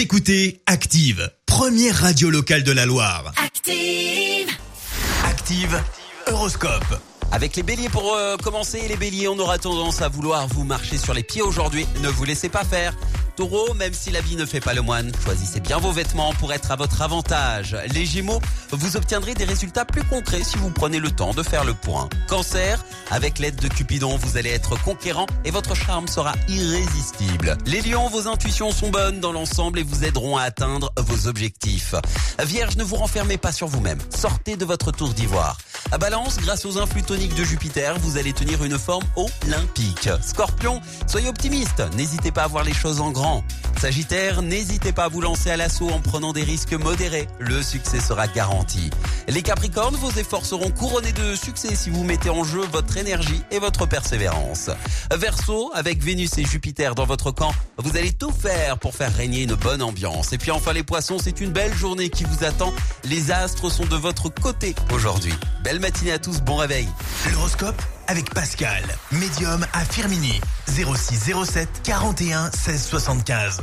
Vous écoutez Active, première radio locale de la Loire. Active. Active, Horoscope. Avec les béliers pour euh, commencer, les béliers, on aura tendance à vouloir vous marcher sur les pieds aujourd'hui. Ne vous laissez pas faire. Taureau, même si la vie ne fait pas le moine, choisissez bien vos vêtements pour être à votre avantage. Les gémeaux, vous obtiendrez des résultats plus concrets si vous prenez le temps de faire le point. Cancer, avec l'aide de Cupidon, vous allez être conquérant et votre charme sera irrésistible. Les lions, vos intuitions sont bonnes dans l'ensemble et vous aideront à atteindre vos objectifs. Vierge, ne vous renfermez pas sur vous-même. Sortez de votre tour d'ivoire. À Balance, grâce aux influx toniques de Jupiter, vous allez tenir une forme olympique. Scorpion, soyez optimiste. N'hésitez pas à voir les choses en grand. Sagittaire, n'hésitez pas à vous lancer à l'assaut en prenant des risques modérés. Le succès sera garanti. Les Capricornes, vos efforts seront couronnés de succès si vous mettez en jeu votre énergie et votre persévérance. Verseau, avec Vénus et Jupiter dans votre camp, vous allez tout faire pour faire régner une bonne ambiance. Et puis enfin les poissons, c'est une belle journée qui vous attend. Les astres sont de votre côté aujourd'hui. Belle matinée à tous, bon réveil. L'horoscope avec Pascal, médium à Firmini. 06 07 41 16 75.